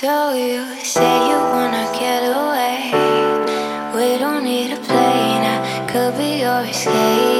So you say you wanna get away. We don't need a plane, I could be your escape.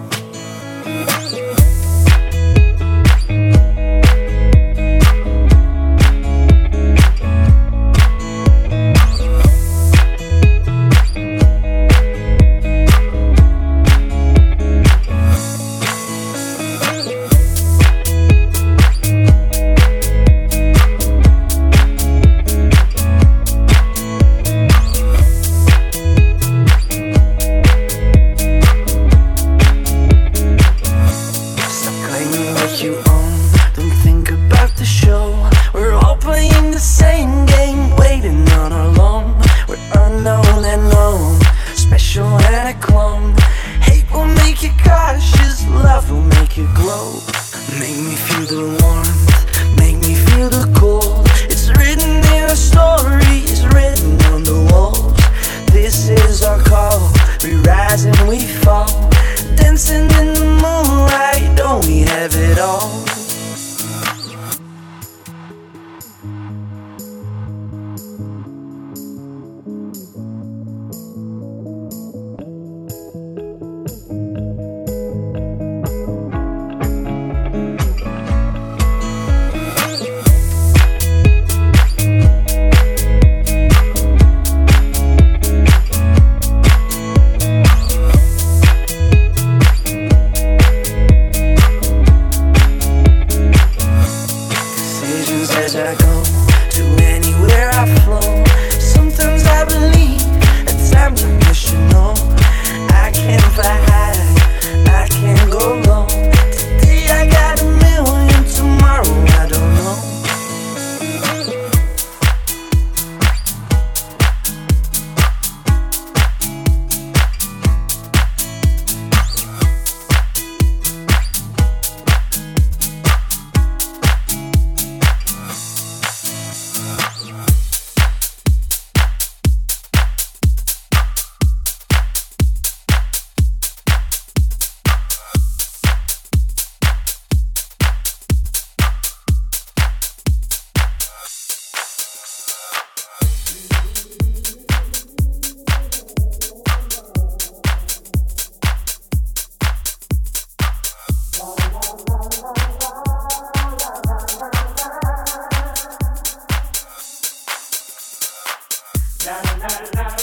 Teu nome tem no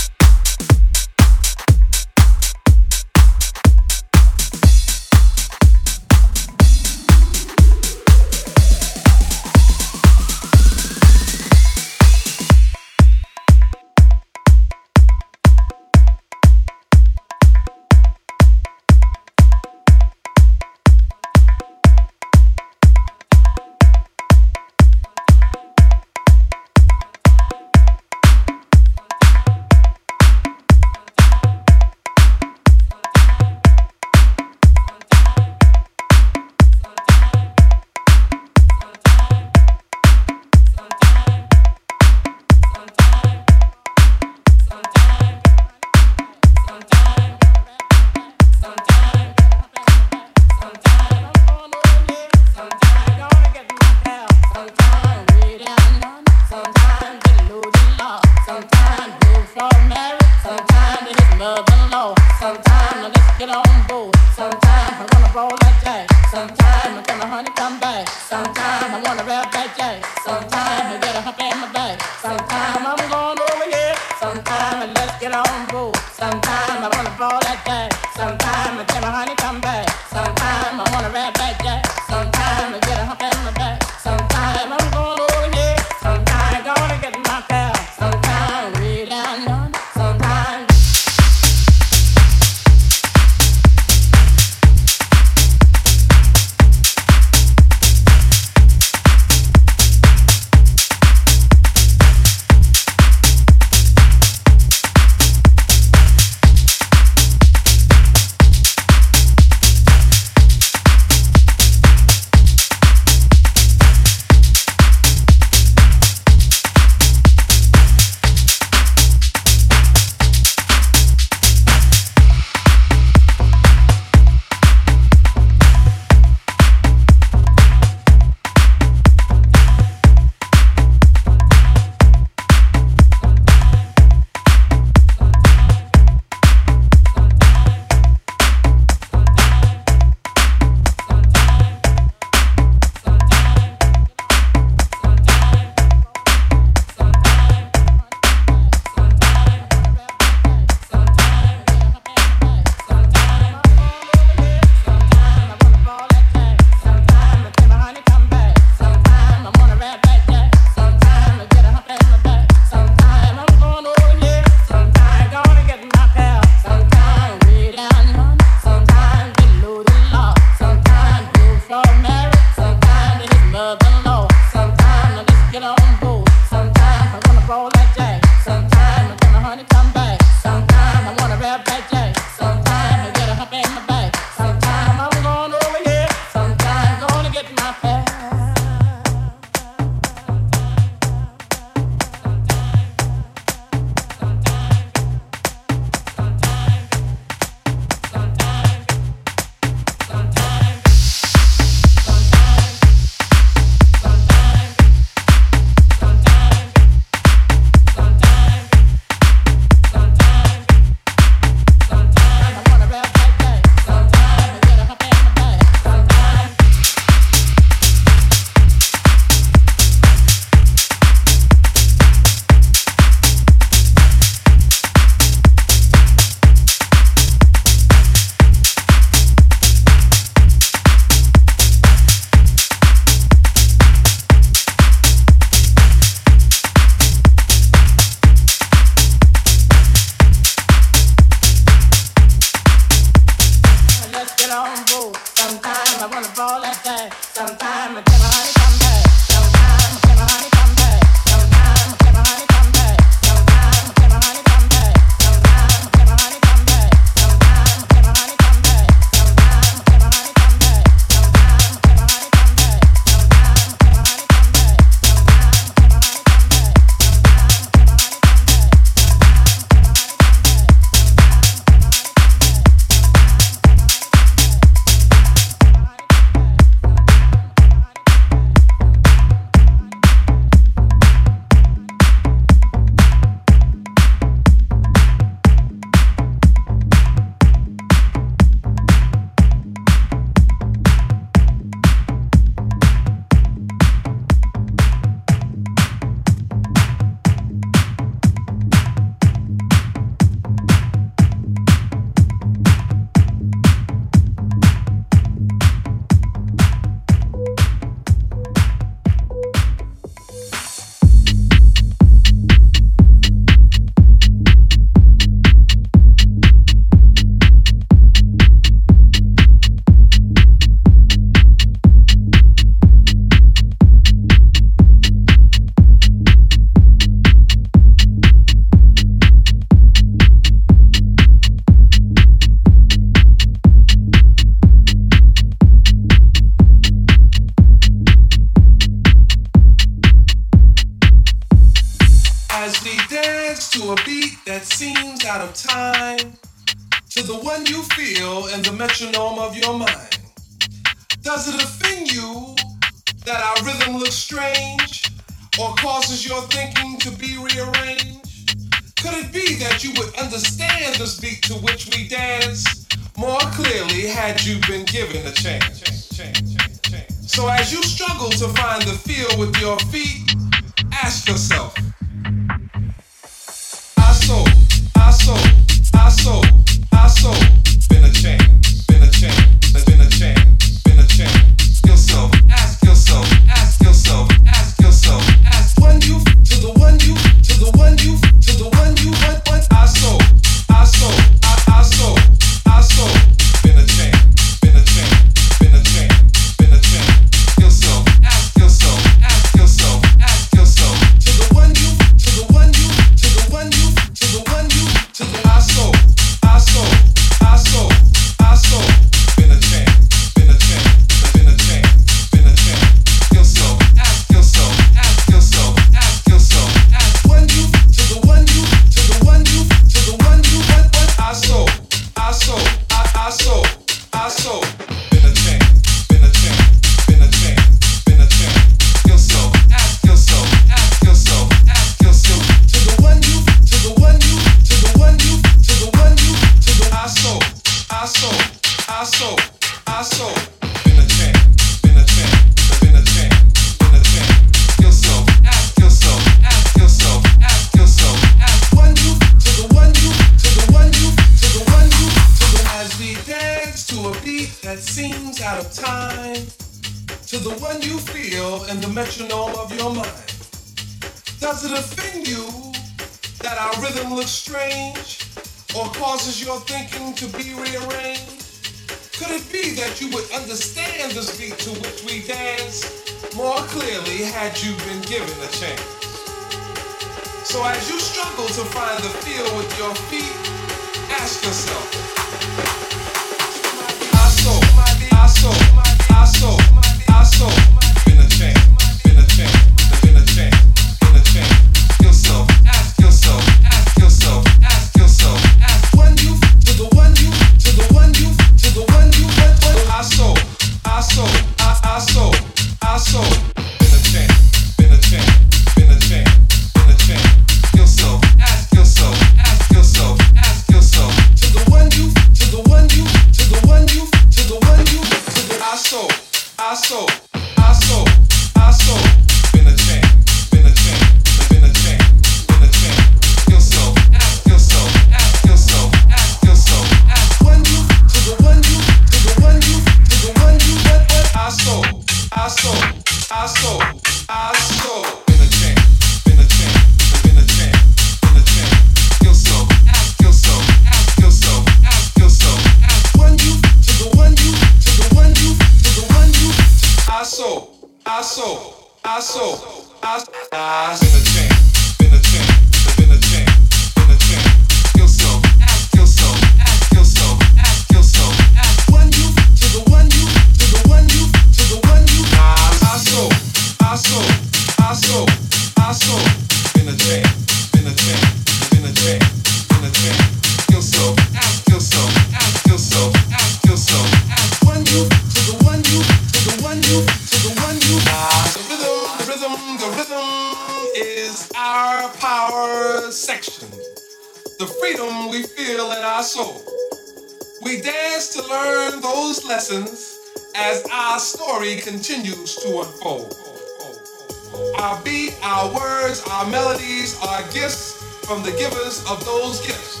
our words, our melodies, our gifts from the givers of those gifts.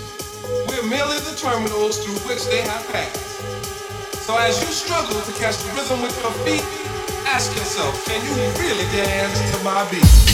We're merely the terminals through which they have passed. So as you struggle to catch the rhythm with your feet, ask yourself, can you really dance to my beat?